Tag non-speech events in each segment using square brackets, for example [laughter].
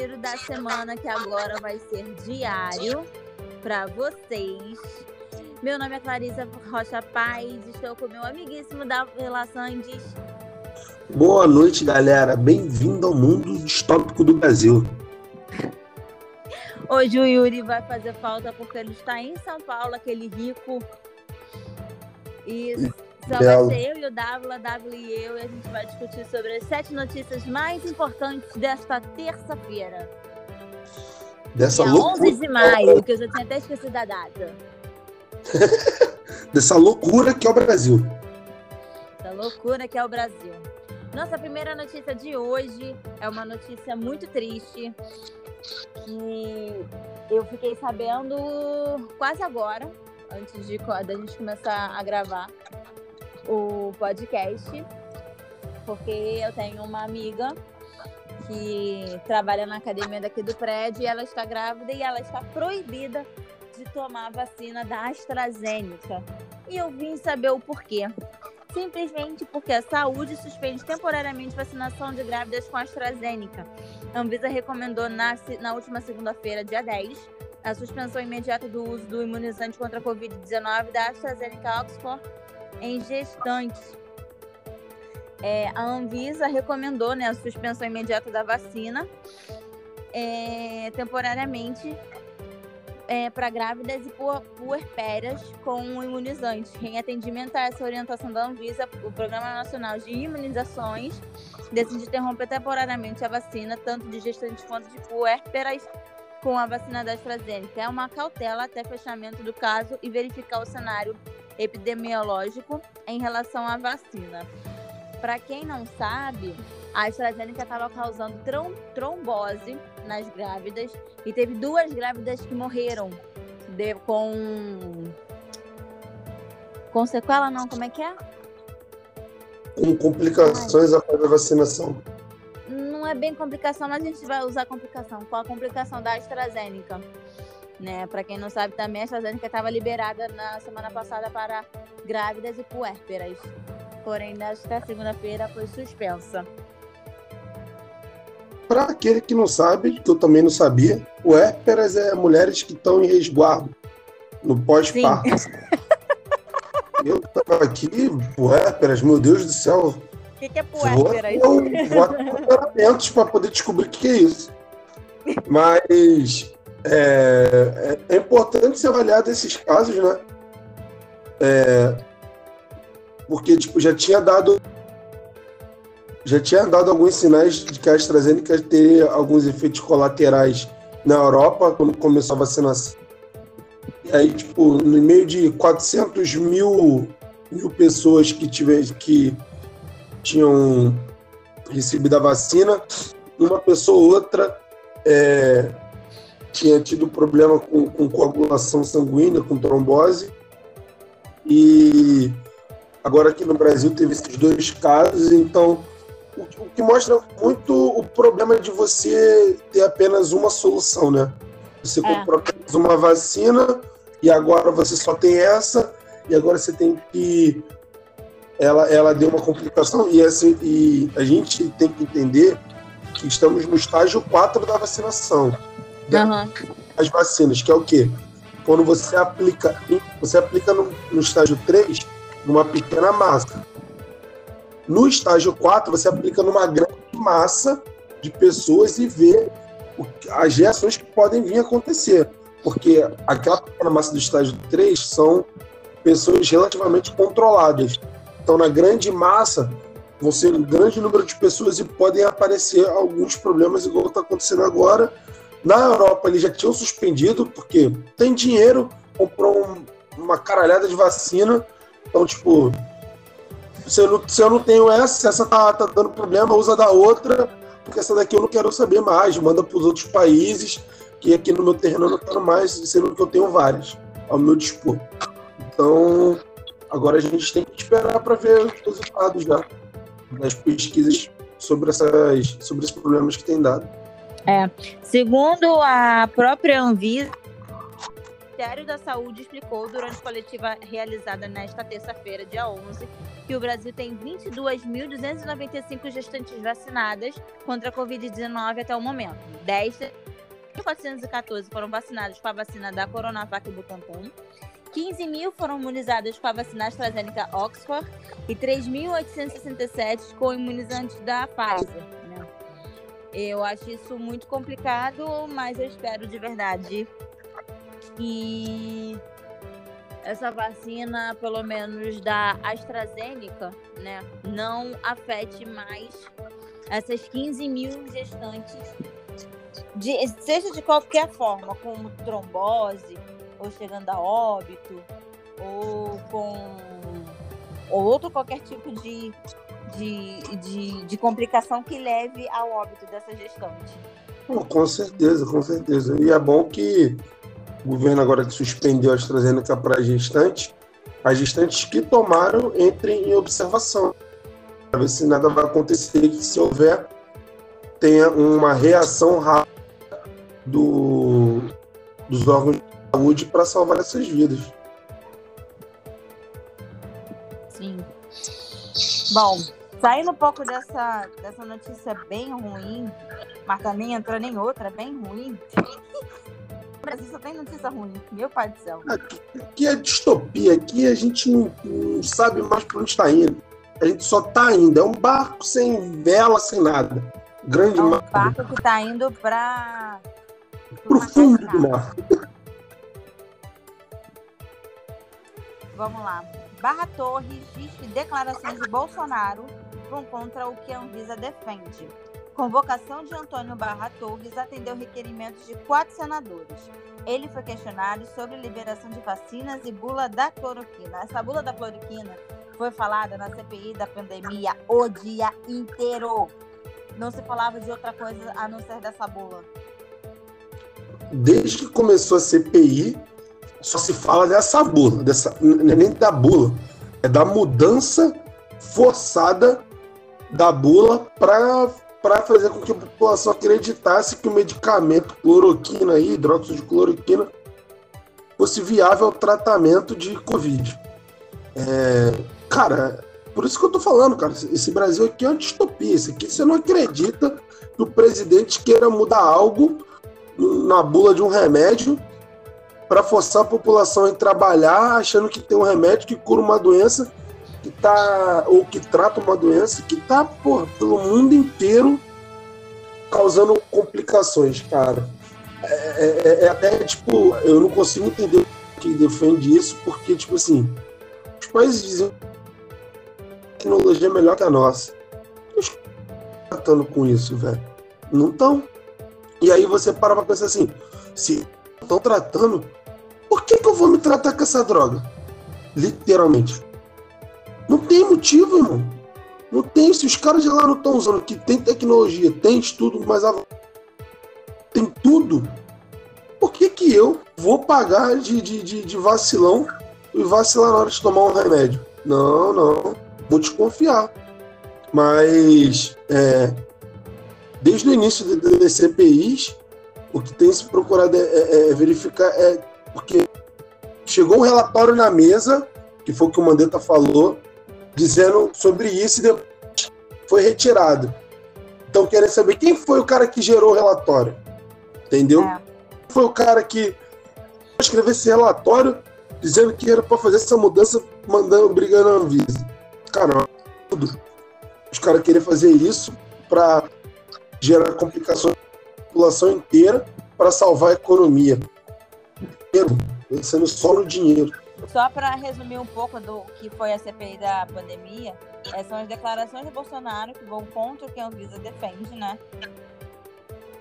giro da semana que agora vai ser diário para vocês. Meu nome é Clarissa Rocha Paz, estou com meu amiguíssimo da Relações. Boa noite, galera. Bem-vindo ao mundo distópico do Brasil. Hoje o Yuri vai fazer falta porque ele está em São Paulo, aquele rico. E só vai ser eu e o Dávila, Dávila e eu, e a gente vai discutir sobre as sete notícias mais importantes desta terça-feira. Dessa Dia loucura. 11 de maio, que eu já tinha até esquecido a data. [laughs] Dessa loucura que é o Brasil. Essa loucura que é o Brasil. Nossa primeira notícia de hoje é uma notícia muito triste que eu fiquei sabendo quase agora, antes de da gente começar a gravar o podcast, porque eu tenho uma amiga que trabalha na academia daqui do prédio e ela está grávida e ela está proibida de tomar a vacina da AstraZeneca. E eu vim saber o porquê. Simplesmente porque a saúde suspende temporariamente vacinação de grávidas com AstraZeneca. A Anvisa recomendou na, na última segunda-feira, dia 10, a suspensão imediata do uso do imunizante contra a Covid-19 da AstraZeneca Oxford em gestantes. É, a Anvisa recomendou né, a suspensão imediata da vacina é, temporariamente é, para grávidas e puerpérias com o imunizante. Em atendimento a essa orientação da Anvisa, o Programa Nacional de Imunizações decide interromper temporariamente a vacina, tanto de gestantes quanto de puérperas, com a vacina da AstraZeneca. É uma cautela até fechamento do caso e verificar o cenário epidemiológico em relação à vacina. Para quem não sabe, a AstraZeneca estava causando trom trombose nas grávidas e teve duas grávidas que morreram de, com com sequela não, como é que é? Com complicações após a vacinação. Não é bem complicação, mas a gente vai usar complicação. Qual a complicação da AstraZeneca? Né? Para quem não sabe também, a AstraZeneca estava liberada na semana passada para grávidas e puérperas. Porém, nesta segunda-feira foi suspensa. Para aquele que não sabe, que eu também não sabia, puérperas é mulheres que estão em resguardo no pós-parto. [laughs] eu tava aqui, puérperas, meu Deus do céu. O que, que é puérpera? Vou, vou tratamentos para poder descobrir o que é isso. [laughs] Mas é, é, é, importante ser avaliado esses casos, né? É, porque tipo, já tinha dado já tinha dado alguns sinais de que a AstraZeneca teria alguns efeitos colaterais na Europa quando começou a vacinação. E aí, tipo, no meio de 400 mil, mil pessoas que, tiver, que tinham recebido a vacina, uma pessoa ou outra é, tinha tido problema com, com coagulação sanguínea, com trombose. E agora aqui no Brasil teve esses dois casos, então o, que mostra muito o problema de você ter apenas uma solução, né? Você é. comprou apenas uma vacina e agora você só tem essa e agora você tem que ela ela deu uma complicação e essa e a gente tem que entender que estamos no estágio 4 da vacinação. Uhum. As vacinas, que é o quê? Quando você aplica, você aplica no, no estágio 3 numa pequena massa. No estágio 4, você aplica numa grande massa de pessoas e vê as reações que podem vir a acontecer. Porque aquela pequena massa do estágio 3 são pessoas relativamente controladas. Então, na grande massa, vão ser um grande número de pessoas e podem aparecer alguns problemas, igual está acontecendo agora. Na Europa, eles já tinham suspendido, porque tem dinheiro, comprou um, uma caralhada de vacina. Então, tipo, se eu, não, se eu não tenho essa, essa tá, tá dando problema, usa da outra, porque essa daqui eu não quero saber mais, manda para os outros países, que aqui no meu terreno eu não quero mais, sendo que eu tenho várias ao meu dispor. Então, agora a gente tem que esperar para ver os resultados já das pesquisas sobre, essas, sobre esses problemas que tem dado. É, segundo a própria Anvisa, Ministério da Saúde explicou durante coletiva realizada nesta terça-feira, dia 11, que o Brasil tem 22.295 gestantes vacinadas contra a Covid-19 até o momento. 10.414 foram vacinados com a vacina da Coronavac e Butantan. 15 mil foram imunizadas com a vacina AstraZeneca Oxford e 3.867 com o imunizante da Pfizer. Eu acho isso muito complicado, mas eu espero de verdade que essa vacina, pelo menos da AstraZeneca, né, não afete mais essas 15 mil gestantes, de, seja de qualquer forma, como trombose, ou chegando a óbito, ou com ou outro qualquer tipo de, de, de, de complicação que leve ao óbito dessa gestante. Com certeza, com certeza. E é bom que o governo agora que suspendeu a AstraZeneca para gestantes, as gestantes que tomaram entrem em observação, para ver se nada vai acontecer, que se houver, tenha uma reação rápida do, dos órgãos de saúde para salvar essas vidas. Sim. Bom, saindo um pouco dessa, dessa notícia bem ruim, mas também entrando em outra bem ruim. O Brasil só tem notícia ruim, meu pai do céu. Aqui é distopia, aqui a gente não, não sabe mais para onde está indo. A gente só está indo. É um barco sem vela, sem nada. Grande é um mar. barco que está indo para Pro fundo do mar. Vamos lá. Barra Torres diz que declarações de Bolsonaro contra o que a Anvisa defende. Convocação de Antônio Barra Torres atendeu requerimentos de quatro senadores. Ele foi questionado sobre liberação de vacinas e bula da cloroquina. Essa bula da cloroquina foi falada na CPI da pandemia o dia inteiro. Não se falava de outra coisa a não ser dessa bula. Desde que começou a CPI, só se fala dessa bula, dessa, nem da bula, é da mudança forçada da bula para fazer com que a população acreditasse que o medicamento cloroquina, aí, hidróxido de cloroquina, fosse viável tratamento de Covid. É, cara, por isso que eu tô falando, cara, esse Brasil aqui é uma distopia. Isso aqui você não acredita que o presidente queira mudar algo na bula de um remédio para forçar a população a trabalhar achando que tem um remédio que cura uma doença que tá ou que trata uma doença que tá porra, pelo mundo inteiro causando complicações, cara. É, é, é, é até tipo, eu não consigo entender quem defende isso, porque tipo assim, os países dizem tecnologia é melhor que a nossa. Os tratando com isso, velho. Não estão. E aí você para pra pensar assim, se estão tratando, por que, que eu vou me tratar com essa droga? Literalmente. Não tem motivo, irmão. Não tem. Se os caras de lá não estão usando, que tem tecnologia, tem estudo, mas tem tudo. Por que, que eu vou pagar de, de, de, de vacilão e vacilar na hora de tomar um remédio? Não, não. Vou desconfiar. Mas é, desde o início das CPIs, o que tem se procurado é, é, é verificar é porque chegou um relatório na mesa, que foi o que o Mandetta falou, dizendo sobre isso e depois foi retirado. Então, querem saber quem foi o cara que gerou o relatório. Entendeu? É. Foi o cara que escreveu esse relatório dizendo que era para fazer essa mudança, mandando, brigando a Anvisa. Cara, tudo. Os caras queriam fazer isso para gerar complicações na população inteira para salvar a economia dinheiro, pensando só no dinheiro. Só para resumir um pouco do que foi a CPI da pandemia, essas são as declarações do Bolsonaro que vão contra o que a Anvisa defende, né?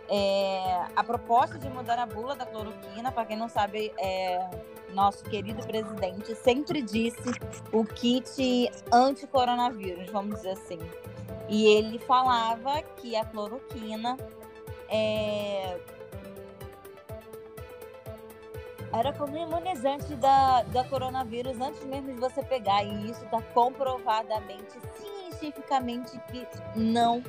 É, a proposta de mudar a bula da cloroquina, para quem não sabe, é, nosso querido presidente sempre disse o kit anti-coronavírus, vamos dizer assim. E ele falava que a cloroquina é, era como imunizante da, da coronavírus antes mesmo de você pegar. E isso está comprovadamente, cientificamente, que não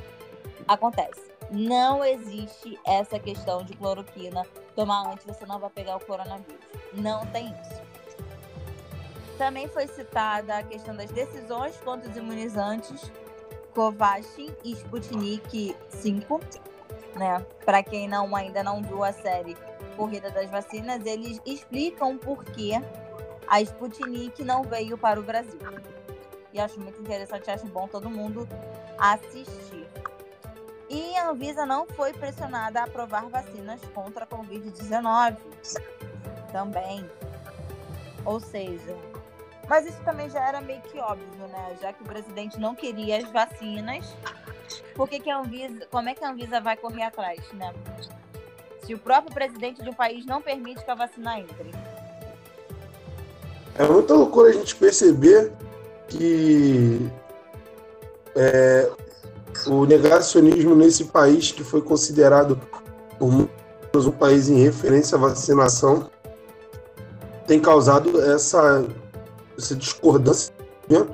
acontece. Não existe essa questão de cloroquina. Tomar antes você não vai pegar o coronavírus. Não tem isso. Também foi citada a questão das decisões contra os imunizantes Covaxin e Sputnik 5. Né? Para quem não ainda não viu a série Corrida das Vacinas, eles explicam por que a Sputnik não veio para o Brasil. E acho muito interessante, acho bom todo mundo assistir. E a Anvisa não foi pressionada a aprovar vacinas contra a Covid-19 também. Ou seja, mas isso também já era meio que óbvio, né? Já que o presidente não queria as vacinas, por que, que a Anvisa, como é que a Anvisa vai correr atrás, né? Se o próprio presidente de um país não permite que a vacina entre. É muita loucura a gente perceber que é, o negacionismo nesse país que foi considerado por muitos um país em referência à vacinação tem causado essa, essa discordância. Né?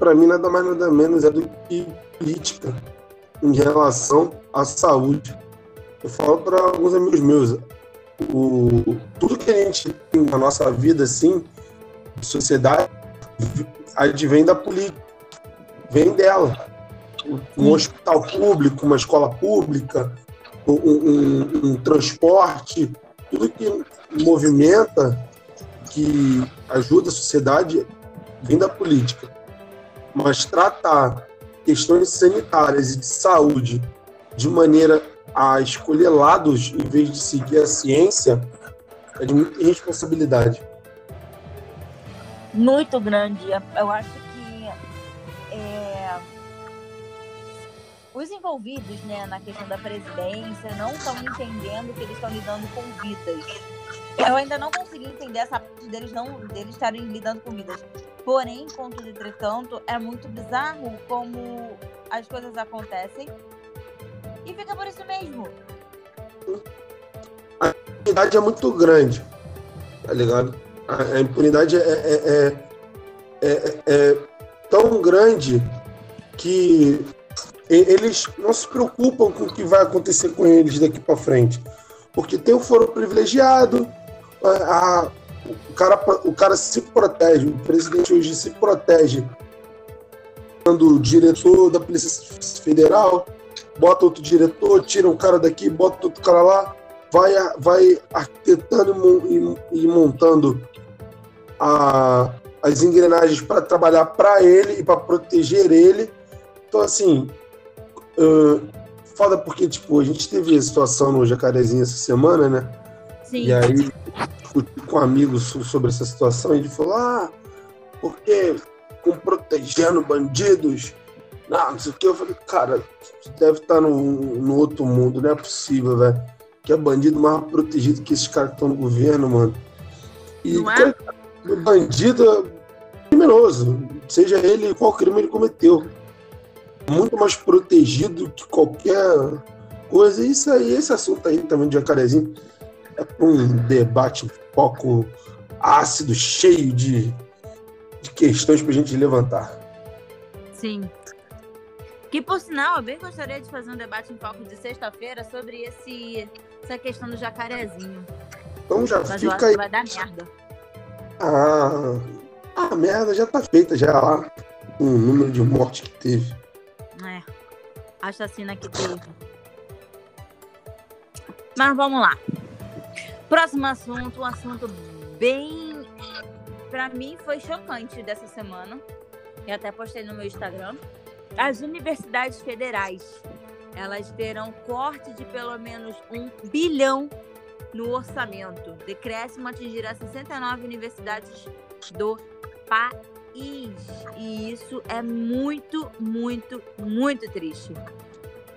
Para mim, nada mais nada menos é do que política em relação à saúde. Eu falo para alguns amigos meus, o, tudo que a gente tem na nossa vida, assim, sociedade, advém da política, vem dela um hospital público, uma escola pública, um, um, um transporte, tudo que movimenta, que ajuda a sociedade, vem da política. Mas tratar questões sanitárias e de saúde de maneira a escolher lados em vez de seguir a ciência é de muita responsabilidade. Muito grande. Eu acho os envolvidos né, na questão da presidência não estão entendendo que eles estão lidando com vidas. Eu ainda não consegui entender essa parte deles não deles estarem lidando com vidas. Porém, contudo, entretanto, é muito bizarro como as coisas acontecem e fica por isso mesmo. A impunidade é muito grande, tá ligado? A, impunidade é, é, é, é tão grande que eles não se preocupam com o que vai acontecer com eles daqui para frente. Porque tem o foro privilegiado, a, a, o, cara, o cara se protege, o presidente hoje se protege quando diretor da Polícia Federal bota outro diretor, tira um cara daqui, bota outro cara lá, vai, vai arquitetando e, montando a, as engrenagens para trabalhar para ele e para proteger ele. Então, assim, Uh, foda porque, tipo, a gente teve a situação no Jacarezinho essa semana, né? Sim. E aí, discuti com amigos sobre essa situação e ele falou: ah, porque com protegendo bandidos, não, não sei o que. Eu falei, cara, deve estar no, no outro mundo, não é possível, velho. Que é bandido mais protegido que esses caras que estão no governo, mano. E não é? bandido é criminoso, seja ele qual crime ele cometeu muito mais protegido que qualquer coisa. Isso aí, esse assunto aí também de jacarezinho é um debate um pouco ácido, cheio de, de questões para a gente levantar. Sim. Que por sinal, eu bem gostaria de fazer um debate em foco de sexta-feira sobre esse, essa questão do jacarezinho. Então já Mas fica aí. vai dar merda. Ah, a merda já tá feita já lá. O número de mortes que teve né? A chacina que teve. Mas vamos lá. Próximo assunto, um assunto bem. Para mim foi chocante dessa semana. Eu até postei no meu Instagram. As universidades federais elas terão corte de pelo menos um bilhão no orçamento. Decréscimo atingirá 69 universidades do país e isso é muito, muito, muito triste.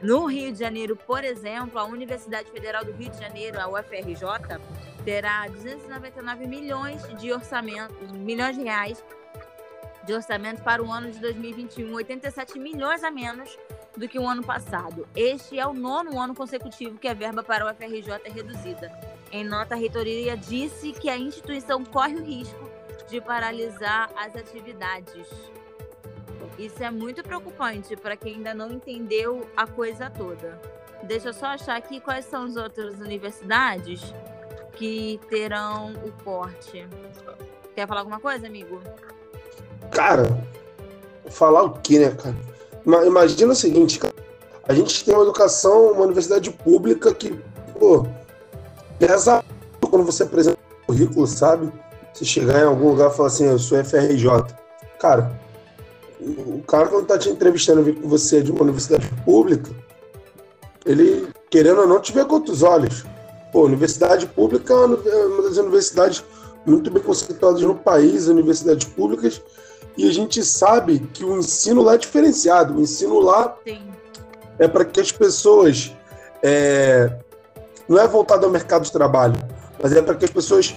No Rio de Janeiro, por exemplo, a Universidade Federal do Rio de Janeiro, a UFRJ, terá 299 milhões de orçamento, milhões de reais de orçamento para o ano de 2021, 87 milhões a menos do que o ano passado. Este é o nono ano consecutivo que a verba para a UFRJ é reduzida. Em nota, a reitoria disse que a instituição corre o risco de paralisar as atividades. Isso é muito preocupante para quem ainda não entendeu a coisa toda. Deixa eu só achar aqui quais são as outras universidades que terão o corte. Quer falar alguma coisa, amigo? Cara, falar o quê, né, cara? Imagina o seguinte, cara. A gente tem uma educação, uma universidade pública que, pô, pesa quando você apresenta o currículo, sabe? Você chegar em algum lugar e falar assim, eu sou FRJ. Cara, o cara quando tá te entrevistando vir com você de uma universidade pública, ele, querendo ou não, te vê com outros olhos. Pô, universidade pública é uma das universidades muito bem conceituadas no país, universidades públicas, e a gente sabe que o ensino lá é diferenciado. O ensino lá Sim. é para que as pessoas. É, não é voltado ao mercado de trabalho, mas é para que as pessoas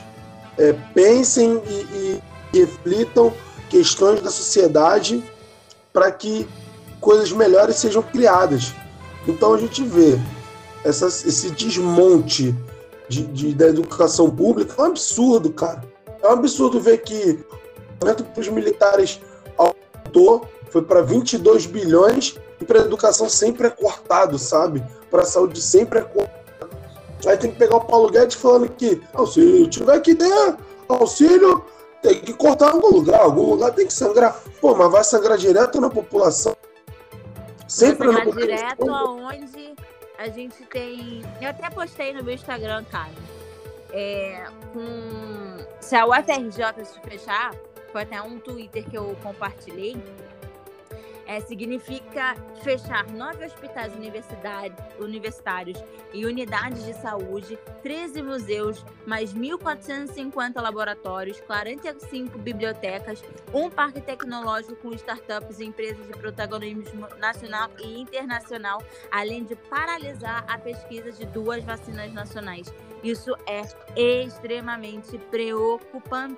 é, pensem e, e reflitam questões da sociedade para que coisas melhores sejam criadas. Então a gente vê essa, esse desmonte de, de, da educação pública é um absurdo, cara. É um absurdo ver que orçamento para os militares aumentou, foi para 22 bilhões e para a educação sempre é cortado, sabe? Para a saúde sempre é cortado. Aí tem que pegar o Paulo Guedes falando que se tiver que ter auxílio, tem que cortar em algum lugar, algum lugar tem que sangrar. Pô, mas vai sangrar direto na população. Sempre vai sangrar direto aonde a gente tem. Eu até postei no meu Instagram, cara. É, com... Se a UFRJ se fechar, foi até um Twitter que eu compartilhei é, significa fechar nove hospitais universitários e unidades de saúde, 13 museus, mais 1.450 laboratórios, 45 bibliotecas, um parque tecnológico com startups e empresas de protagonismo nacional e internacional, além de paralisar a pesquisa de duas vacinas nacionais. Isso é extremamente preocupante.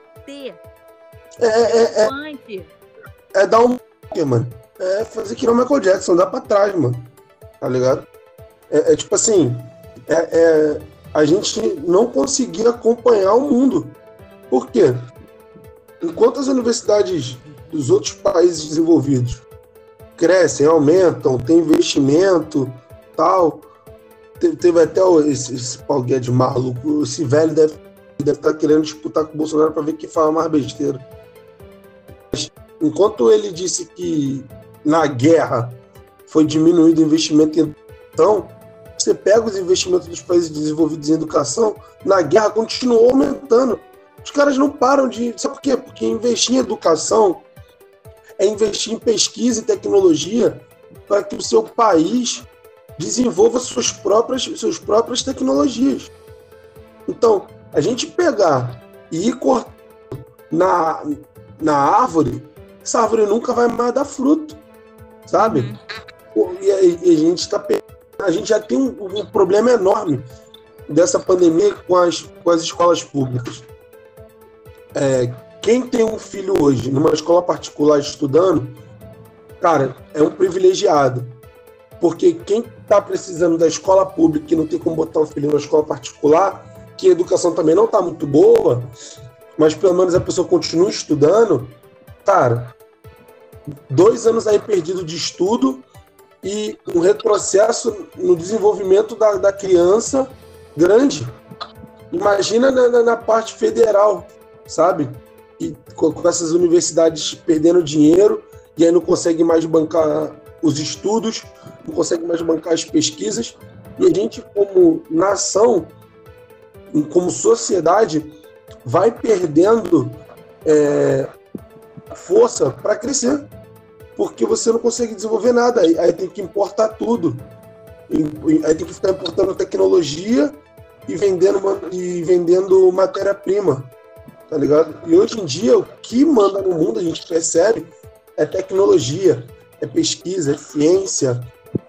É, é, é, é dar um. Mano é fazer que não Michael Jackson, dá pra trás, mano. Tá ligado? É, é tipo assim, é, é, a gente não conseguia acompanhar o mundo. Por quê? Enquanto as universidades dos outros países desenvolvidos crescem, aumentam, tem investimento, tal. Teve, teve até esse, esse Paulo Guedes maluco, esse velho deve, deve estar tá querendo disputar com o Bolsonaro para ver quem fala mais besteira. Enquanto ele disse que na guerra foi diminuído o investimento em educação, você pega os investimentos dos países desenvolvidos em educação, na guerra continuou aumentando. Os caras não param de. Sabe por quê? Porque investir em educação é investir em pesquisa e tecnologia para que o seu país desenvolva suas próprias, suas próprias tecnologias. Então, a gente pegar e ir cortando na, na árvore, essa árvore nunca vai mais dar fruto sabe? Uhum. E, a, e, a gente está a gente já tem um, um, problema enorme dessa pandemia com as, com as escolas públicas. É, quem tem um filho hoje numa escola particular estudando, cara, é um privilegiado. Porque quem está precisando da escola pública e não tem como botar o filho na escola particular, que a educação também não está muito boa, mas pelo menos a pessoa continua estudando, cara, dois anos aí perdido de estudo e um retrocesso no desenvolvimento da, da criança grande. Imagina na, na, parte federal, sabe? E com, com, essas universidades perdendo dinheiro e aí não consegue mais bancar os estudos, não consegue mais bancar as pesquisas. E a gente, como nação, como sociedade, vai perdendo é, força para crescer porque você não consegue desenvolver nada. Aí, tem que importar tudo. Aí tem que ficar importando tecnologia e vendendo, e vendendo matéria-prima. Tá ligado? E hoje em dia, o que manda no mundo, a gente percebe, é tecnologia, é pesquisa, é ciência,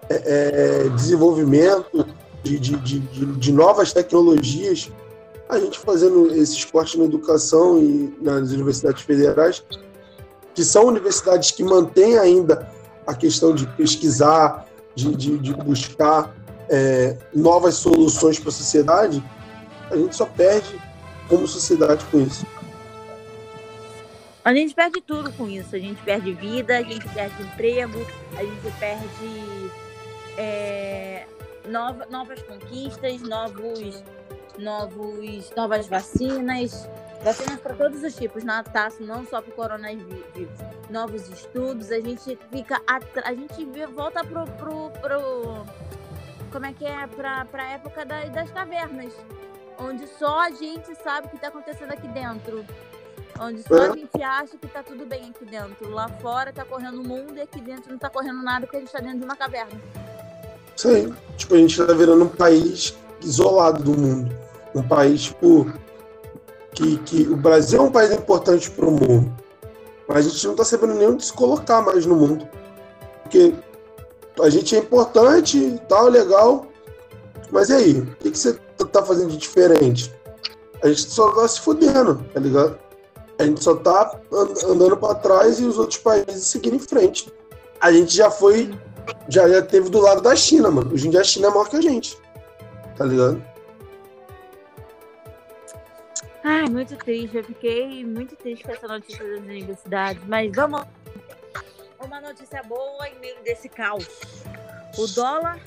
é, é desenvolvimento de, de, de, de, novas tecnologias. A gente fazendo esses cortes na educação e nas universidades federais que são universidades que mantêm ainda a questão de pesquisar, de, de, de buscar é, novas soluções para a sociedade, a gente só perde como sociedade com isso. A gente perde tudo com isso. A gente perde vida, a gente perde emprego, a gente perde é, nova, novas conquistas, novos, novos, novas vacinas, vacinas para todos os tipos, na taça, não só para o coronavírus, novos estudos, a gente fica, a gente volta pro, pro, pro como é que é, para a época da, das cavernas, onde só a gente sabe o que está acontecendo aqui dentro. Onde só a gente acha que tá tudo bem aqui dentro. Lá fora tá correndo o mundo e aqui dentro não tá correndo nada porque a gente tá dentro de uma caverna. Sim. Tipo, a gente tá virando um país isolado do mundo. Um país, tipo. Que, que o Brasil é um país importante para o mundo. Mas a gente não tá sabendo nem onde se colocar mais no mundo. Porque a gente é importante, tal, legal. Mas e aí? O que, que você tá fazendo de diferente? A gente só tá se fudendo, tá ligado? A gente só tá andando para trás e os outros países seguindo em frente. A gente já foi, já, já teve do lado da China, mano. Hoje em dia a China é maior que a gente. Tá ligado? Ai, muito triste. Eu fiquei muito triste com essa notícia das universidades. Mas vamos. Uma notícia boa em meio desse caos. O dólar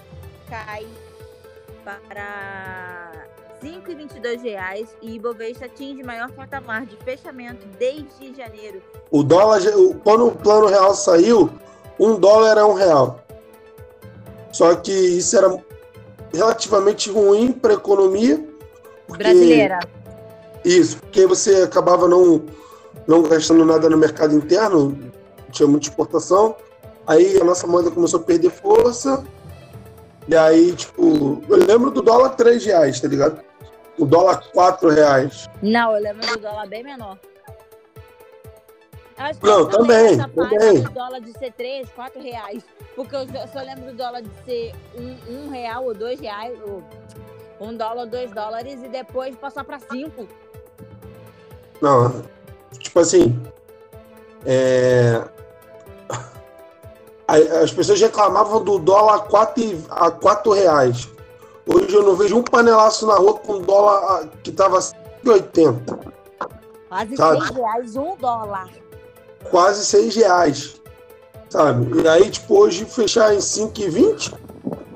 cai para 5,22 reais e Ibovespa atinge maior patamar de fechamento desde janeiro. O dólar, quando o plano real saiu, um dólar era um real. Só que isso era relativamente ruim para a economia. Porque... Brasileira. Isso, porque você acabava não, não gastando nada no mercado interno, tinha muita exportação. Aí a nossa moeda começou a perder força. E aí, tipo, eu lembro do dólar 3 reais, tá ligado? O dólar 4 reais. Não, eu lembro do dólar bem menor. Acho que não, também. também. O dólar de ser 3, 4 reais. Porque eu só lembro do dólar de ser 1 um, real ou 2 reais. Ou 1 um dólar ou 2 dólares e depois passar para 5. Não, tipo assim. É... As pessoas reclamavam do dólar a 4, a 4 reais. Hoje eu não vejo um panelaço na rua com dólar que tava 5,80. Quase sabe? 6 reais um dólar. Quase 6 reais. Sabe? E aí, tipo, hoje fechar em 5,20.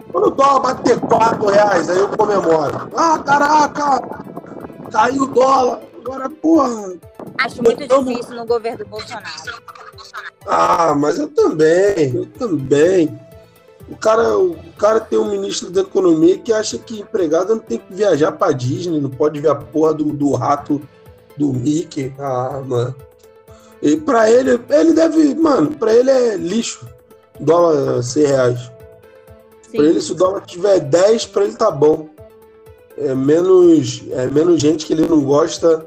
Quando o dólar bater 4 reais, aí eu comemoro. Ah, caraca! Caiu o dólar. Agora, porra. Acho muito então, difícil no governo do Bolsonaro. Ah, mas eu também, eu também. O cara, o cara tem um ministro da economia que acha que empregado não tem que viajar pra Disney, não pode ver a porra do, do rato do Mickey. Ah, mano. E pra ele, ele deve, mano, pra ele é lixo. Dólar 100 reais. Sim. Pra ele, se o dólar tiver 10, pra ele tá bom. É menos, é menos gente que ele não gosta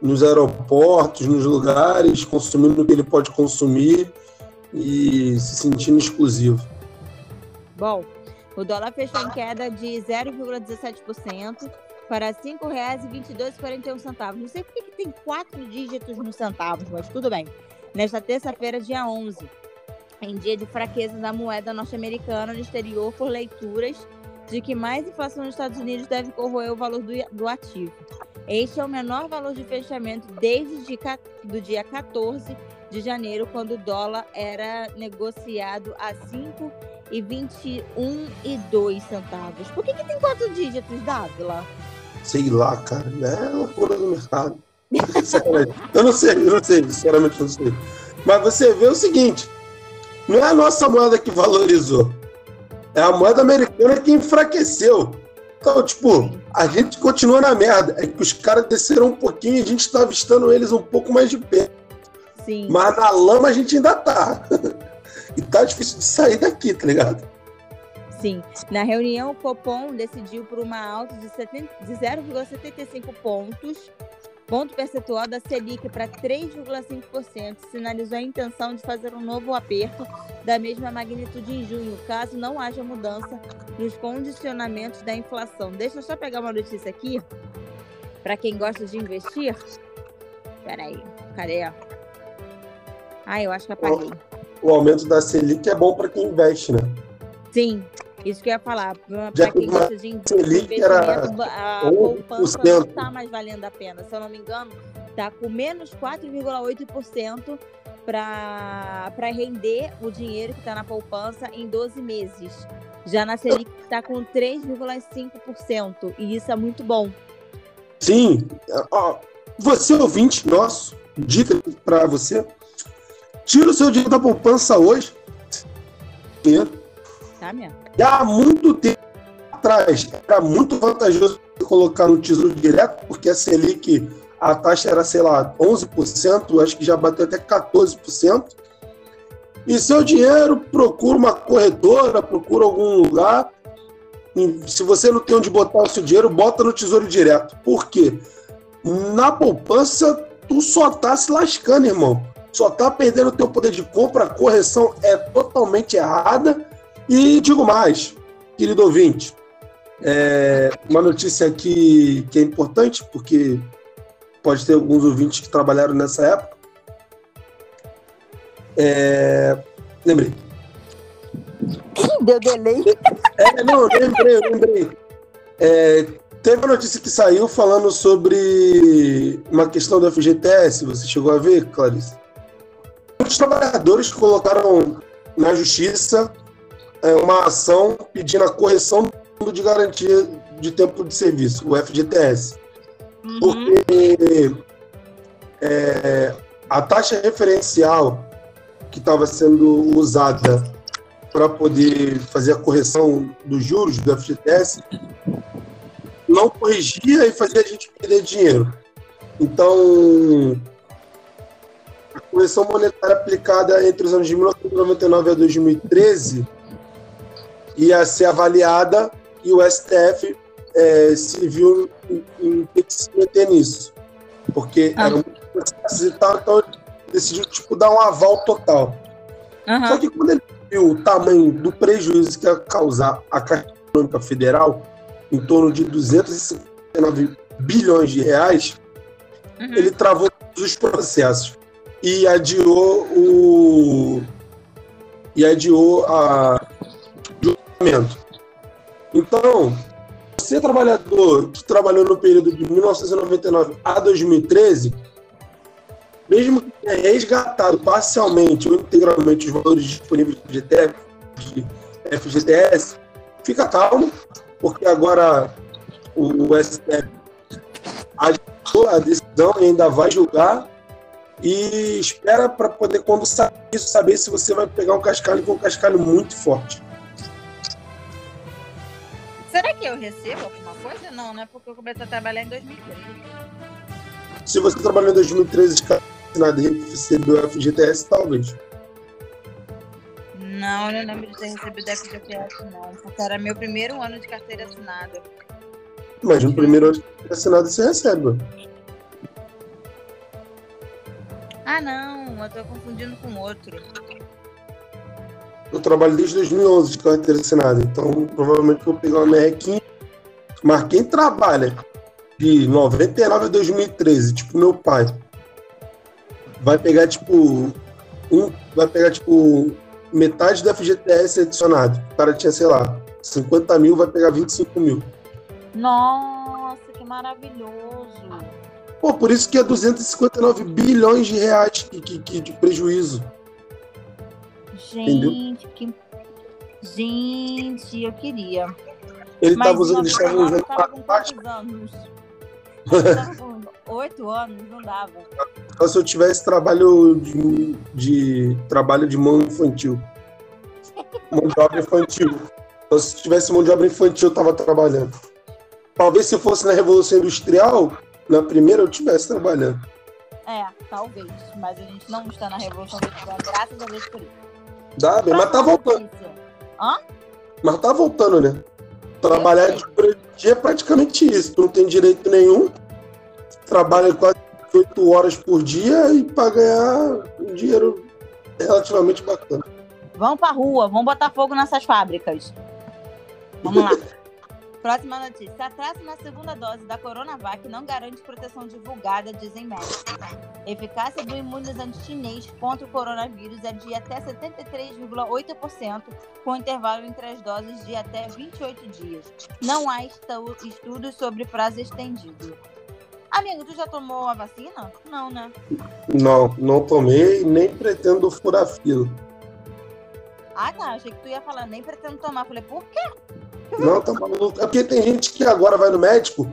nos aeroportos, nos lugares, consumindo o que ele pode consumir e se sentindo exclusivo. Bom, o dólar fechou em queda de 0,17% para R$ 5,22,41. Não sei por que tem quatro dígitos nos centavos, mas tudo bem. Nesta terça-feira, dia 11, em dia de fraqueza da moeda norte-americana no exterior por leituras de que mais inflação nos Estados Unidos deve corroer o valor do, do ativo. Este é o menor valor de fechamento desde o dia 14 de janeiro, quando o dólar era negociado a 5 e 21 e 2 centavos. Por que, que tem quatro dígitos, Dávila? Sei lá, cara. É loucura do mercado. [laughs] eu não sei, eu não sei, sinceramente não sei. Mas você vê o seguinte: não é a nossa moeda que valorizou, é a moeda americana que enfraqueceu. Então, tipo, a gente continua na merda. É que os caras desceram um pouquinho e a gente tá avistando eles um pouco mais de perto. Sim. Mas na lama a gente ainda tá. [laughs] E tá difícil de sair daqui, tá ligado? Sim. Na reunião, o Copom decidiu por uma alta de, de 0,75 pontos, ponto percentual da Selic para 3,5%, sinalizou a intenção de fazer um novo aperto da mesma magnitude em junho, caso não haja mudança nos condicionamentos da inflação. Deixa eu só pegar uma notícia aqui, para quem gosta de investir. Peraí, cadê? Ah, eu acho que apaguei o aumento da Selic é bom para quem investe, né? Sim, isso que eu ia falar. Para quem gosta de Selic era a poupança não está mais valendo a pena. Se eu não me engano, está com menos 4,8% para render o dinheiro que está na poupança em 12 meses. Já na Selic está com 3,5%. E isso é muito bom. Sim. Você ouvinte nosso, dica para você. Tira o seu dinheiro da poupança hoje. Tá mesmo. Há muito tempo atrás era muito vantajoso colocar no Tesouro Direto, porque a Selic, a taxa era, sei lá, 11%, acho que já bateu até 14%. E seu dinheiro, procura uma corretora, procura algum lugar. Se você não tem onde botar o seu dinheiro, bota no Tesouro Direto. Por quê? Na poupança, tu só tá se lascando, irmão. Só tá perdendo o teu poder de compra, a correção é totalmente errada. E digo mais, querido ouvinte, é uma notícia aqui que é importante, porque pode ter alguns ouvintes que trabalharam nessa época. É... Lembrei. Deu delay. É, não, lembrei, lembrei. É, teve uma notícia que saiu falando sobre uma questão do FGTS. Você chegou a ver, Clarice? Muitos trabalhadores colocaram na justiça é, uma ação pedindo a correção do fundo de garantia de tempo de serviço, o FGTS. Uhum. Porque é, a taxa referencial que estava sendo usada para poder fazer a correção dos juros do FGTS não corrigia e fazia a gente perder dinheiro. Então, a correção monetária aplicada entre os anos de 1999 a 2013 ia ser avaliada e o STF é, se viu em, em ter que se meter nisso, porque ah. era muito processo e tal, então decidiu tipo, dar um aval total. Uhum. Só que quando ele viu o tamanho do prejuízo que ia causar a Caixa Econômica Federal, em torno de 259 bilhões de reais, uhum. ele travou todos os processos e adiou o e adiou a Então, você trabalhador que trabalhou no período de 1999 a 2013, mesmo que tenha resgatado parcialmente ou integralmente os valores disponíveis de FGTS, fica calmo, porque agora o, STF agitou a decisão e ainda vai julgar e espera para poder, quando sair isso, saber se você vai pegar um cascalho com um cascalho muito forte. Será que eu recebo alguma coisa? Não, não é porque eu comecei a trabalhar em 2013. Se você trabalhou em 2013 de assinado e recebeu a FGTS, talvez. Não, eu não lembro de ter recebido FGTS, não. Porque era meu primeiro ano de carteira assinada. Mas no primeiro ano de carteira assinada você recebe. Ah, não. Eu tô confundindo com outro. Eu trabalho desde 2011 de carteira assinada, então provavelmente vou pegar uma merrequinha. Mas quem trabalha de 99 a 2013, tipo meu pai, vai pegar tipo um, vai pegar tipo metade do FGTS adicionado. O cara tinha, sei lá, 50 mil, vai pegar 25 mil. Nossa, que maravilhoso. Pô, por isso que é 259 bilhões de reais que, que, que de prejuízo. Gente, que... Gente, eu queria. Ele estava usando, eles estavam usando matemática. anos? [laughs] Oito anos, não dava. Só se eu tivesse trabalho de, de trabalho de mão infantil. mão de obra infantil. Então, se tivesse mão de obra infantil, eu estava trabalhando. Talvez se fosse na Revolução Industrial, na primeira eu estivesse trabalhando. É, talvez. Mas a gente não está na Revolução Industrial, graças a Deus por isso. Dá bem, mas tá voltando. Hã? Mas tá voltando, né? Trabalhar de dia é praticamente isso. Tu não tem direito nenhum, trabalha quase 8 horas por dia e para ganhar um dinheiro relativamente bacana. Vamos pra rua, vamos botar fogo nessas fábricas. Vamos lá. [laughs] Próxima notícia. Atraso na segunda dose da Coronavac não garante proteção divulgada, dizem médicos. Eficácia do imunizante chinês contra o coronavírus é de até 73,8%, com intervalo entre as doses de até 28 dias. Não há estudos sobre prazo estendido. Amigo, tu já tomou a vacina? Não, né? Não, não tomei nem pretendo furar fila. Ah, tá. Achei que tu ia falar, nem pretendo tomar. Falei, por quê? Não, tá maluco. É porque tem gente que agora vai no médico,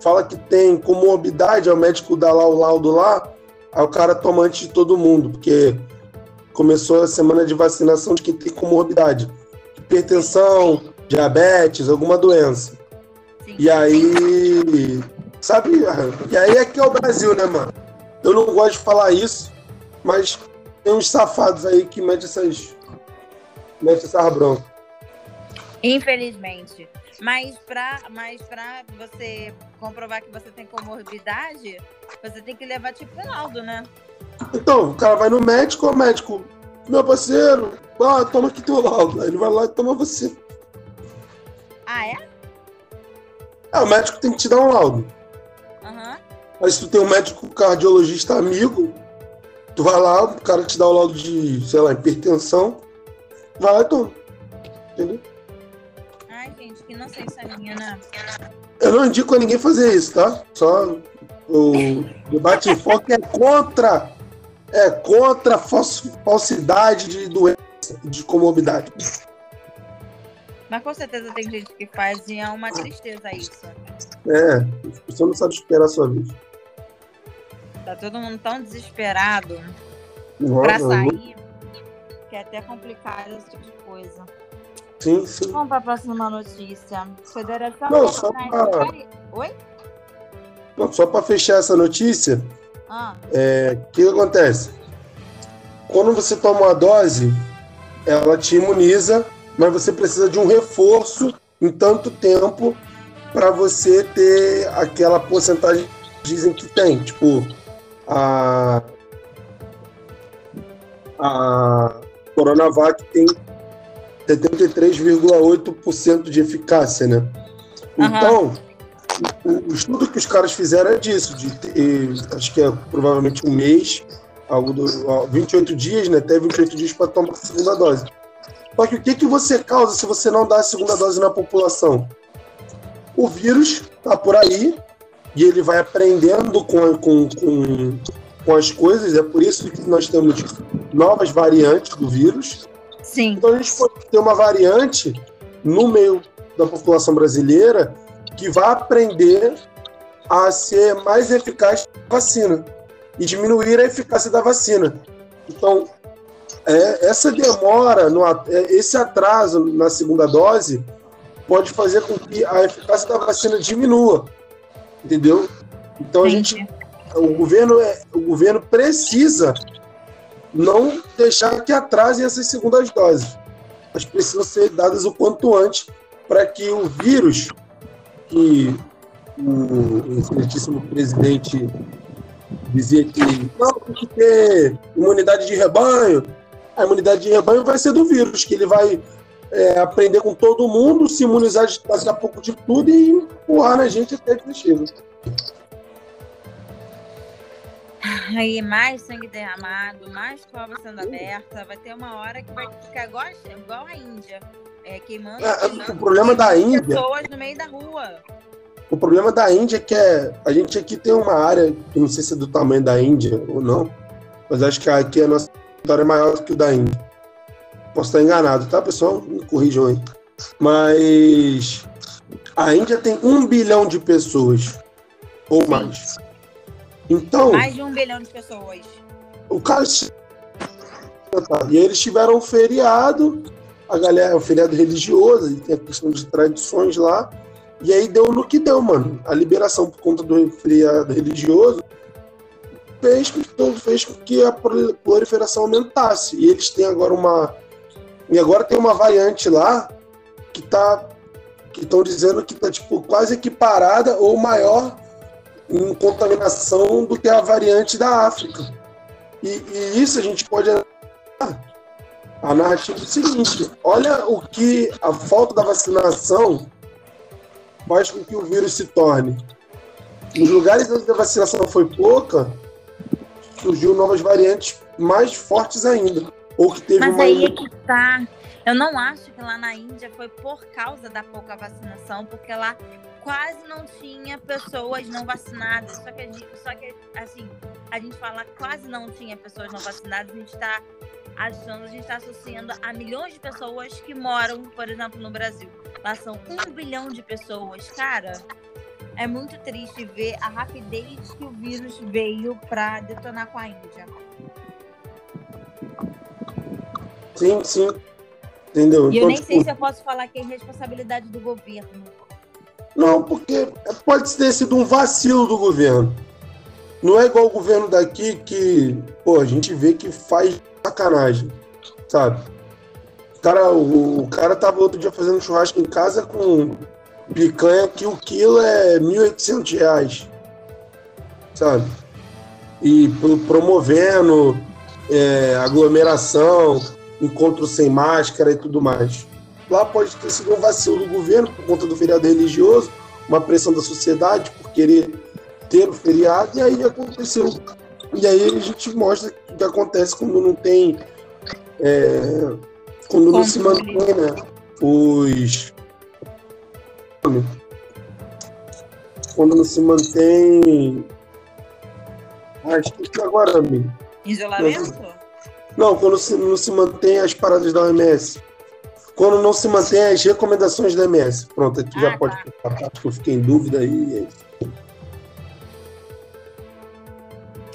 fala que tem comorbidade, o médico dá lá o laudo lá, aí o cara toma antes de todo mundo, porque começou a semana de vacinação de quem tem comorbidade. Hipertensão, diabetes, alguma doença. Sim. E aí, sabe? E aí é que é o Brasil, né, mano? Eu não gosto de falar isso, mas tem uns safados aí que metem essas. metem essas broncas. Infelizmente. Mas pra, mas pra você comprovar que você tem comorbidade, você tem que levar tipo um laudo, né? Então, o cara vai no médico, o médico, meu parceiro, ah, toma aqui teu laudo. Aí ele vai lá e toma você. Ah, é? Ah, o médico tem que te dar um laudo. Aham. Mas se tu tem um médico cardiologista amigo, tu vai lá, o cara te dá o laudo de, sei lá, hipertensão, vai lá e toma. Entendeu? Que inocência minha, né? Eu não indico a ninguém fazer isso, tá? Só o debate em foco é contra, é contra a falsi- falsidade de doença, de comorbidade. Mas com certeza tem gente que faz e é uma tristeza isso. É, você não sabe esperar a sua vez. Tá todo mundo tão desesperado pra Nossa, sair que é até complicado esse tipo de coisa. Sim, sim. Vamos para a próxima notícia. Federação Não, só pra- Oi? Não, só para fechar essa notícia, Ah, é, o que acontece? Quando você toma uma dose, ela te imuniza, mas você precisa de um reforço em tanto tempo para você ter aquela porcentagem que dizem que tem. Tipo, a, a Coronavac tem 73,8% de eficácia, né? Aham. Então, o, o estudo que os caras fizeram é disso, de ter, acho que é provavelmente um mês, algo do, ó, 28 dias, né? Até 28 dias para tomar a segunda dose. Só que o que, que você causa se você não dá a segunda dose na população? O vírus tá por aí e ele vai aprendendo com, com, com, com as coisas, é por isso que nós temos novas variantes do vírus. Sim. Então a gente pode ter uma variante no meio da população brasileira que vai aprender a ser mais eficaz a vacina e diminuir a eficácia da vacina. Então, é, essa demora, no é, esse atraso na segunda dose pode fazer com que a eficácia da vacina diminua, entendeu? Então a gente o governo, é, o governo precisa não deixar que atrasem essas segundas doses. Elas precisam ser dadas o quanto antes para que o vírus que o excelentíssimo presidente dizia que não, tem que ter imunidade de rebanho. A imunidade de rebanho vai ser do vírus, que ele vai é, aprender com todo mundo, se imunizar daqui a pouco de tudo e empurrar na gente até que chega. Aí mais sangue derramado, mais cova sendo aberta. Vai ter uma hora que vai ficar igual, a- igual a Índia. É, queimando, É, queimando o problema da Índia pessoas no meio da rua. O problema da Índia é que é, a gente aqui tem uma área, não sei se é do tamanho da Índia ou não, mas acho que aqui a nossa território é maior do que o da Índia. Posso estar enganado, tá, pessoal? Me corrijam aí. Mas a Índia tem um bilhão de pessoas ou mais. Então, Mais de um bilhão de pessoas. o cara. E eles tiveram um feriado, a galera, um feriado religioso, e tem a questão de tradições lá. E aí deu no que deu, mano. A liberação por conta do feriado religioso fez com que, fez com que a prol- proliferação aumentasse. E eles têm agora uma. E agora tem uma variante lá que tá. Que estão dizendo que tá tipo, quase equiparada ou maior em contaminação do que a variante da África. E, e isso a gente pode a narrativa do seguinte: olha o que a falta da vacinação faz com que o vírus se torne. Nos lugares onde a vacinação foi pouca, surgiu novas variantes mais fortes ainda. Ou que teve Mas uma. aí é que tá. Eu não acho que lá na Índia foi por causa da pouca vacinação, porque lá quase não tinha pessoas não vacinadas. Só que, gente, só que assim, a gente fala quase não tinha pessoas não vacinadas, a gente está achando, a gente está associando a milhões de pessoas que moram, por exemplo, no Brasil. Lá são um bilhão de pessoas. Cara, é muito triste ver a rapidez que o vírus veio para detonar com a Índia. Sim, sim. Entendeu? E eu então, nem tipo... sei se eu posso falar que é responsabilidade do governo. Não, porque pode ter sido um vacilo do governo. Não é igual o governo daqui que, pô, a gente vê que faz sacanagem, sabe? O cara, o, o cara tava outro dia fazendo churrasco em casa com picanha que o quilo é R$ 1.800, sabe? E promovendo é, aglomeração, encontro sem máscara e tudo mais. Lá pode ter sido um vacilo do governo por conta do feriado religioso, uma pressão da sociedade por querer ter o feriado, e aí aconteceu. E aí a gente mostra o que acontece quando não tem. É, quando não se mantém né, os. Quando não se mantém. Ah, esqueci agora, amigo. Isolamento? Não, quando se, não se mantém as paradas da OMS. Quando não se mantém as recomendações da OMS. Pronto, aqui ah, já pode tá. que eu fiquei em dúvida aí. É isso.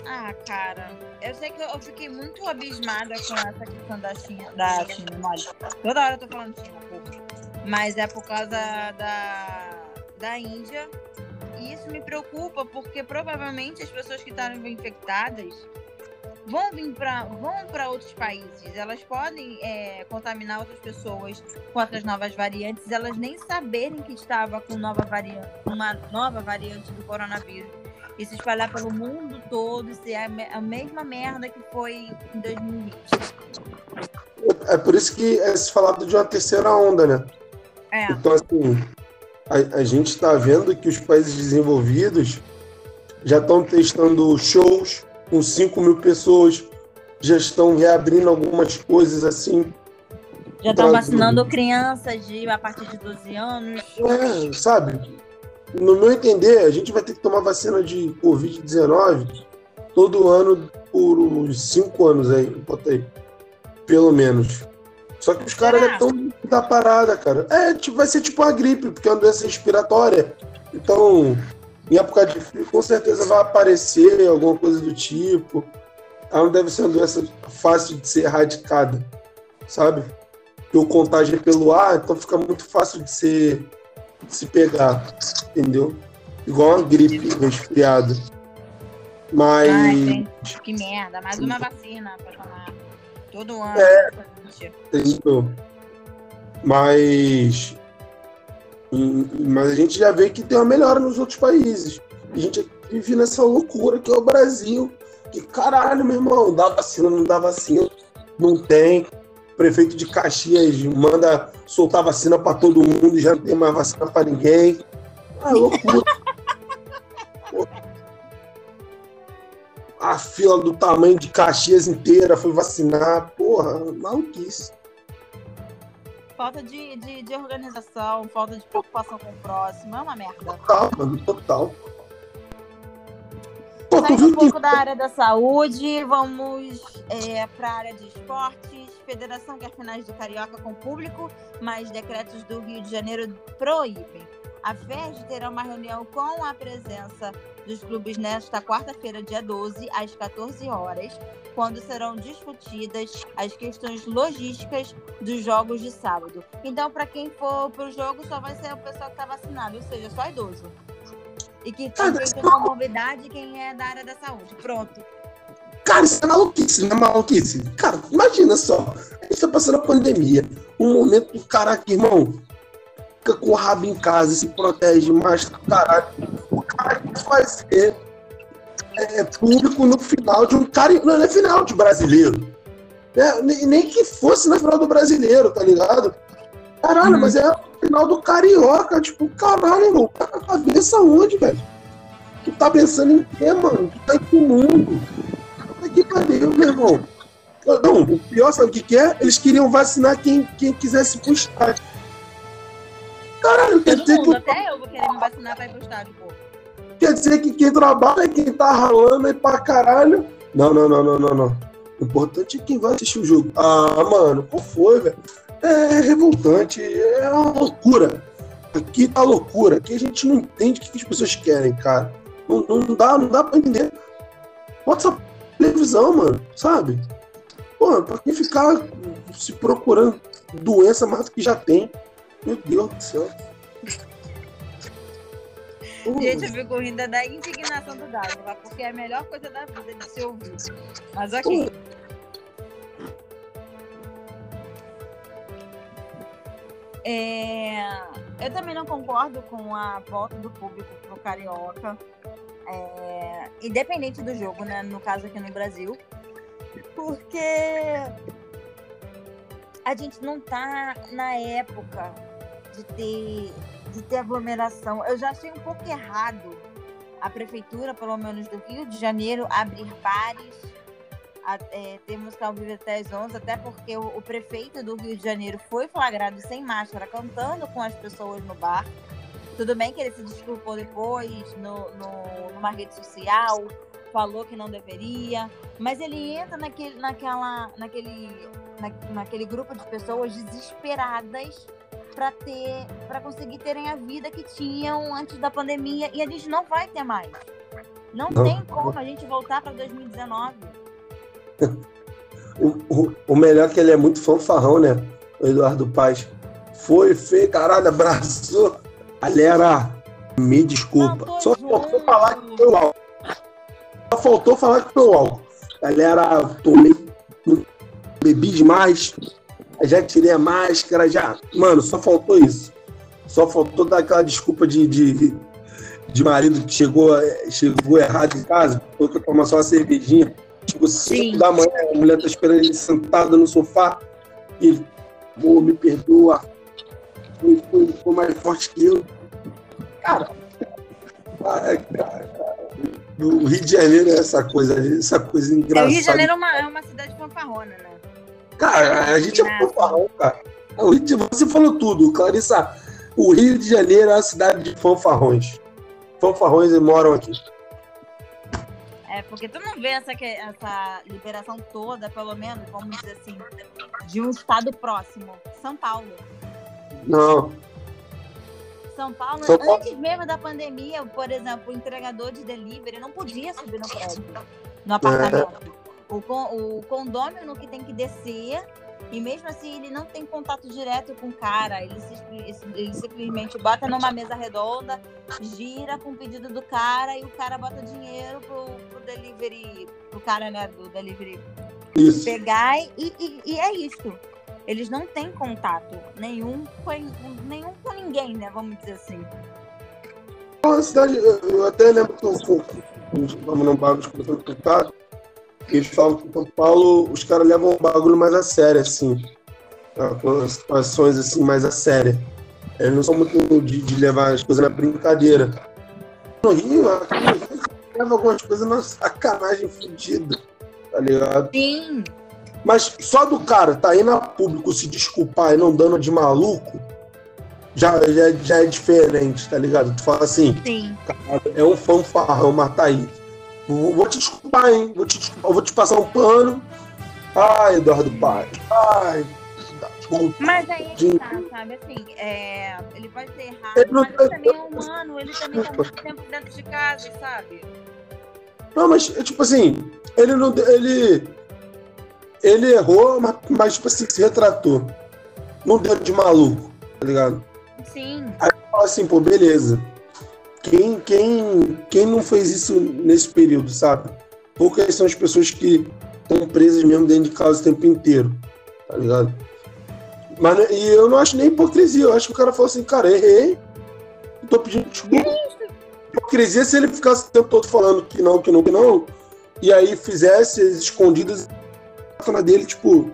Ah, cara, eu sei que eu fiquei muito abismada com essa questão da China, da China. Toda hora eu tô falando China, porra. Mas é por causa da, da Índia. E isso me preocupa, porque provavelmente as pessoas que estavam infectadas vão vir para vão para outros países, elas podem é, contaminar outras pessoas com outras novas variantes, elas nem saberem que estava com nova variante, uma nova variante do coronavírus e se espalhar pelo mundo todo, ser a, a mesma merda que foi em 2020. É por isso que é se falado de uma terceira onda, né? É. Então, assim, a, a gente está vendo que os países desenvolvidos já estão testando shows, com 5 mil pessoas, já estão reabrindo algumas coisas assim. Já estão vacinando crianças de, a partir de 12 anos. É, sabe? No meu entender, a gente vai ter que tomar vacina de Covid-19 todo ano por uns 5 anos aí, botei. Pelo menos. Só que os caras já estão da parada, cara. É, tipo, vai ser tipo uma gripe, porque é uma doença respiratória. Então, em época de frio, com certeza vai aparecer alguma coisa do tipo. Ela não deve ser uma doença fácil de ser erradicada, sabe? Porque o contágio é pelo ar, então fica muito fácil de ser de se pegar, entendeu? Igual uma gripe resfriada. Mas. Ai, que merda, mais uma vacina pra tomar. Todo ano. É, entendeu? Mas mas a gente já vê que tem uma melhora nos outros países. A gente vive nessa loucura que é o Brasil. Que caralho, meu irmão, dá vacina, não dá vacina, não tem. Prefeito de Caxias manda soltar vacina para todo mundo e já não tem mais vacina para ninguém. É loucura. A fila do tamanho de Caxias inteira foi vacinar. Porra, maluquice falta de, de, de, organização, falta de preocupação com o próximo. É uma merda. Total, mano, total. Saindo um pouco da área da saúde, vamos é, para a área de esportes. Federação quer finais do Carioca com público, mas decretos do Rio de Janeiro proíbem. A FED terá uma reunião com a presença dos clubes nesta quarta-feira, dia 12, às 14 horas, quando serão discutidas as questões logísticas dos jogos de sábado. Então, para quem for para o jogo, só vai ser o pessoal que está vacinado, ou seja, só idoso. E que tem uma novidade quem é da área da saúde. Pronto. Cara, isso é maluquice, não é maluquice? Cara, imagina só. A gente tá passando a pandemia. Um momento do caraca, irmão. Fica com o rabo em casa e se protege mais, caralho. O cara que fazer é, público no final de um cara. Não é final de brasileiro. É, nem que fosse na final do brasileiro, tá ligado? Caralho, hum. mas é o final do carioca. Tipo, caralho, irmão, tá com a cabeça onde, velho? Tu tá pensando em quê, mano? Tu tá em que mundo? Puta que pariu, meu irmão. Não, o pior, sabe o que, que é? Eles queriam vacinar quem, quem quisesse pro estádio. Caralho, não dizer mundo, que. até eu vou querer me vacinar pra ir pro estádio, pô. Quer dizer que quem trabalha, quem tá ralando aí pra caralho. Não, não, não, não, não, não. O importante é quem vai assistir o jogo. Ah, mano, qual foi, velho? É revoltante, é uma loucura. Aqui tá loucura. Aqui a gente não entende o que as pessoas querem, cara. Não, não dá, não dá pra entender. Bota essa televisão, mano, sabe? Pô, pra quem ficar se procurando doença mais do que já tem. Meu Deus do céu. [laughs] Gente, eu fico rindo da indignação do tá? porque é a melhor coisa da vida de se ouvir. Mas ok. É, eu também não concordo com a volta do público pro Carioca, é, independente do jogo, né? No caso aqui no Brasil, porque a gente não tá na época de ter, de ter aglomeração. Eu já achei um pouco errado a prefeitura, pelo menos do Rio de Janeiro, abrir bares, é, ter música ao vivo até as 11, até porque o, o prefeito do Rio de Janeiro foi flagrado sem máscara, cantando com as pessoas no bar. Tudo bem que ele se desculpou depois no, no, numa rede social, falou que não deveria, mas ele entra naquele, naquela, naquele, na, naquele grupo de pessoas desesperadas para ter, para conseguir terem a vida que tinham antes da pandemia e a gente não vai ter mais. Não, Não. tem como a gente voltar para 2019. [laughs] O, o, o melhor é que ele é muito fanfarrão, né? O Eduardo Paz. Foi, fez, caralho, abraçou. Galera, me desculpa. Não, Só faltou falar que foi o álcool. Só faltou falar que foi o álcool. Galera, tomei, bebi demais. Já tirei a máscara, já. Mano, só faltou isso. Só faltou dar aquela desculpa de, de, de marido que chegou, eh, chegou errado em casa, foi que tomar só uma cervejinha. Chegou 5 Sim. da manhã, a mulher tá esperando ele sentado no sofá. E ele, pô, me perdoa. Foi, foi, foi mais forte que eu. Cara, ai, cara, o Rio de Janeiro é essa coisa, essa coisa É, engraçada. o Rio de Janeiro é uma, é uma cidade fanfarrona, né? Cara, a gente é fanfarrão, cara. O Rio de- Você falou tudo, Clarissa. O Rio de Janeiro é uma cidade de fanfarrões. Fanfarrões moram aqui. É, porque tu não vê essa, essa liberação toda, pelo menos, vamos dizer assim, de um estado próximo. São Paulo. Não. São Paulo, São Paulo- antes mesmo da pandemia, por exemplo, o entregador de delivery não podia subir no prédio, no apartamento. O, o condômino que tem que descer, e mesmo assim ele não tem contato direto com o cara, ele, se- ele simplesmente bota numa mesa redonda, gira com o pedido do cara e o cara bota dinheiro pro, pro delivery, pro cara né, do delivery Isso. pegar e, e- e é isso. Eles não têm contato nenhum com, nenhum com ninguém, né? Vamos dizer assim. Uma cidade, eu até lembro que eu estava num bagulho escutando com o cara, que eles falam que em São Paulo os caras levam o bagulho mais a sério, assim. Com as situações assim mais a sério. Eles não são muito de, de levar as coisas na brincadeira. No Rio, aqui leva algumas coisas na sacanagem fodida, tá ligado? Sim. Mas só do cara tá indo a público se desculpar e não dando de maluco, já, já, já é diferente, tá ligado? Tu fala assim, Sim. é um fanfarrão, mas tá aí. Vou, vou te desculpar, hein? Vou te desculpar, vou te passar um pano. Ai, Eduardo Paz. Ai, desculpa. Mas aí é que tá, sabe? Assim, é, ele pode ser errado, Ele mas ele também é humano, ele também tá muito tempo dentro de casa, sabe? Não, mas, é tipo assim, ele não. Ele. Ele errou, mas, mas tipo assim, se retratou. Não deu de maluco, tá ligado? Sim. Fala assim, pô, beleza. Quem, quem, quem não fez isso nesse período, sabe? Poucas são as pessoas que estão presas mesmo dentro de casa o tempo inteiro, tá ligado? Mas, né, e eu não acho nem hipocrisia, eu acho que o cara falou assim, cara, errei, tô pedindo desculpa. Hipocrisia se ele ficasse o tempo todo falando que não, que não, que não, e aí fizesse as escondidas na cama dele, tipo,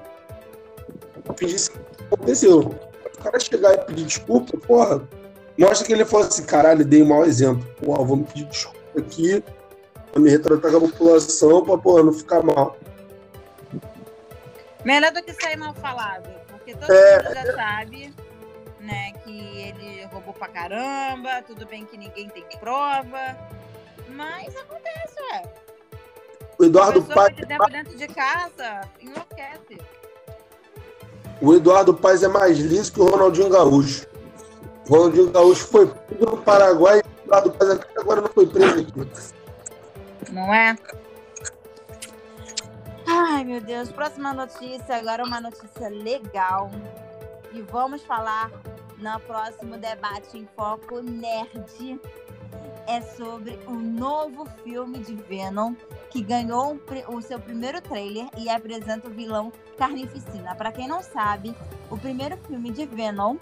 pedisse o que aconteceu. O cara chegar e pedir desculpa, porra, mostra que ele falou assim, caralho, dei um mau exemplo. Pô, vou me pedir desculpa aqui, vou me retratar com a população pra, porra, não ficar mal. Melhor do que sair mal falado, porque todo É. mundo já sabe, né, que ele roubou pra caramba, tudo bem que ninguém tem prova, mas acontece, ué. O Eduardo Paz. Dentro, dentro de casa, enlouquece. O Eduardo Paz é mais liso que o Ronaldinho Gaúcho. O Ronaldinho Gaúcho foi preso no Paraguai e agora não foi preso aqui. Não é? Ai, meu Deus. Próxima notícia, agora uma notícia legal. E vamos falar no próximo debate em foco nerd. É sobre o novo filme de Venom que ganhou o seu primeiro trailer e apresenta o vilão Carnificina. Para quem não sabe, o primeiro filme de Venom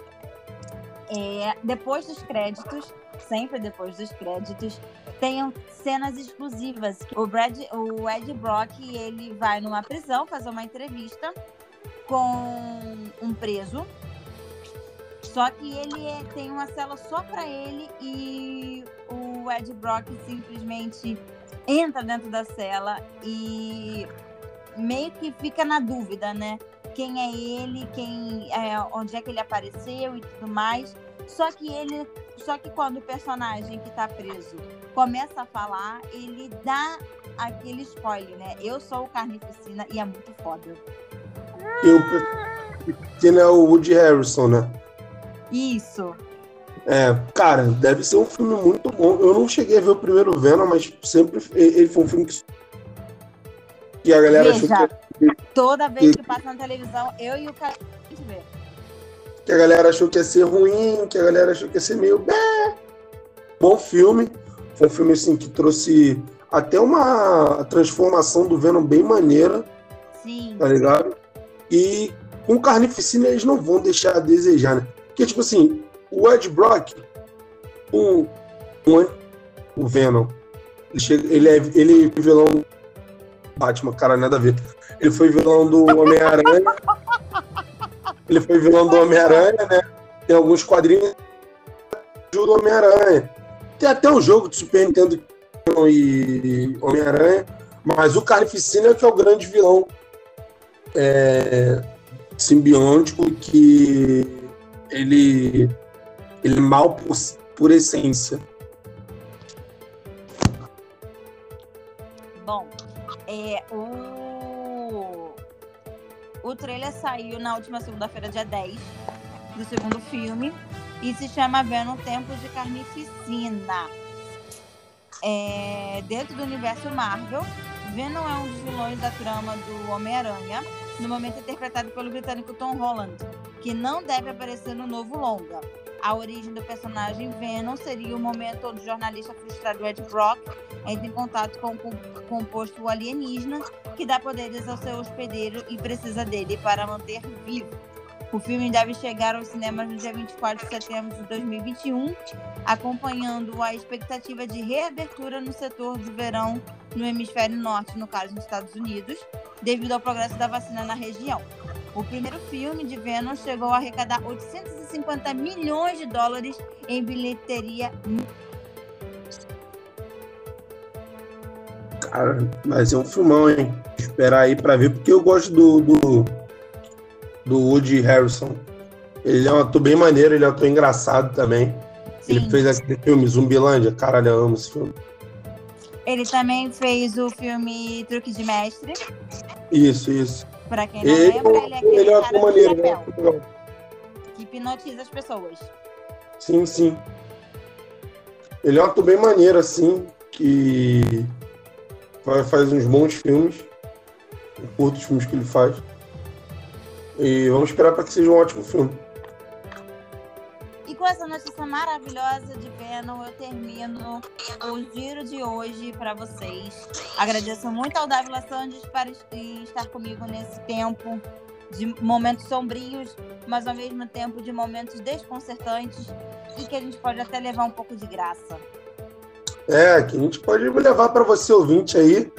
é depois dos créditos, sempre depois dos créditos, tem cenas exclusivas. O Brad, o Ed Brock, ele vai numa prisão fazer uma entrevista com um preso só que ele é, tem uma cela só para ele e o Ed Brock simplesmente entra dentro da cela e meio que fica na dúvida, né? Quem é ele, quem, é, onde é que ele apareceu e tudo mais. Só que ele, só que quando o personagem que tá preso começa a falar, ele dá aquele spoiler, né? Eu sou o Carnificina e é muito foda. Eu, que é o Woody Harrison, né? Isso. É, cara, deve ser um filme muito bom. Eu não cheguei a ver o primeiro Venom, mas sempre ele foi um filme que, que a galera Veja, achou que. Toda vez que passa na televisão, eu e o cara a gente vê. Que a galera achou que ia ser ruim, que a galera achou que ia ser meio. Bé. Bom filme. Foi um filme assim que trouxe até uma transformação do Venom bem maneira. Sim. Tá ligado? E com Carnificina eles não vão deixar a desejar, né? Porque, tipo assim, o Ed Brock, o, o, o Venom, ele, chega, ele, é, ele é vilão do Batman, cara, nada a ver. Ele foi vilão do Homem-Aranha. [laughs] ele foi vilão do Homem-Aranha, né? Tem alguns quadrinhos do Homem-Aranha. Tem até um jogo de Super Nintendo e Homem-Aranha, mas o Carnificina é que é o grande vilão é, simbiótico que ele, ele é mal por, por essência. Bom, é, o, o trailer saiu na última segunda-feira, dia 10, do segundo filme, e se chama Venom Tempos de Carnificina. É, dentro do universo Marvel, Venom é um dos vilões da trama do Homem-Aranha, no momento interpretado pelo britânico Tom Holland que não deve aparecer no novo longa. A origem do personagem Venom seria o momento onde o jornalista frustrado Ed Brock entra em contato com o composto alienígena que dá poderes ao seu hospedeiro e precisa dele para manter vivo. O filme deve chegar aos cinemas no dia 24 de setembro de 2021, acompanhando a expectativa de reabertura no setor de verão no hemisfério norte, no caso nos Estados Unidos, devido ao progresso da vacina na região. O primeiro filme de Venom chegou a arrecadar 850 milhões de dólares em bilheteria. Cara, mas é um filmão, hein? Esperar aí pra ver, porque eu gosto do, do, do Woody Harrison. Ele é um ator bem maneiro, ele é um ator engraçado também. Sim. Ele fez aquele filme Zumbilândia, caralho, eu amo esse filme. Ele também fez o filme Truque de Mestre. Isso, isso. Pra quem não ele, lembra, ele é aquele ele é cara maneiro, né? que hipnotiza as pessoas. Sim, sim. Ele é um ator bem maneiro, assim, que faz uns bons filmes. Eu curto os filmes que ele faz. E vamos esperar para que seja um ótimo filme com essa notícia maravilhosa de Venom, eu termino o giro de hoje para vocês. Agradeço muito ao Davi Sandes por estar comigo nesse tempo de momentos sombrios, mas ao mesmo tempo de momentos desconcertantes e que a gente pode até levar um pouco de graça. É, que a gente pode levar para você ouvinte aí,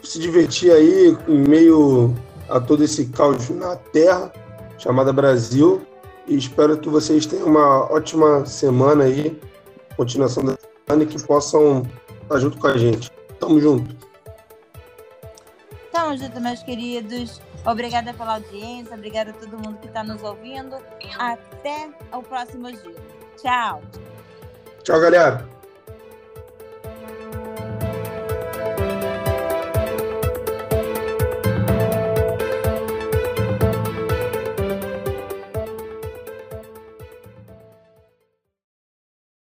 se divertir aí em meio a todo esse caos na Terra chamada Brasil e espero que vocês tenham uma ótima semana aí, continuação da semana e que possam estar junto com a gente. Tamo junto. Tamo Tamo junto, meus queridos. Obrigada pela audiência, obrigada a todo mundo que está nos ouvindo. Até o próximo dia. Tchau. Tchau, galera.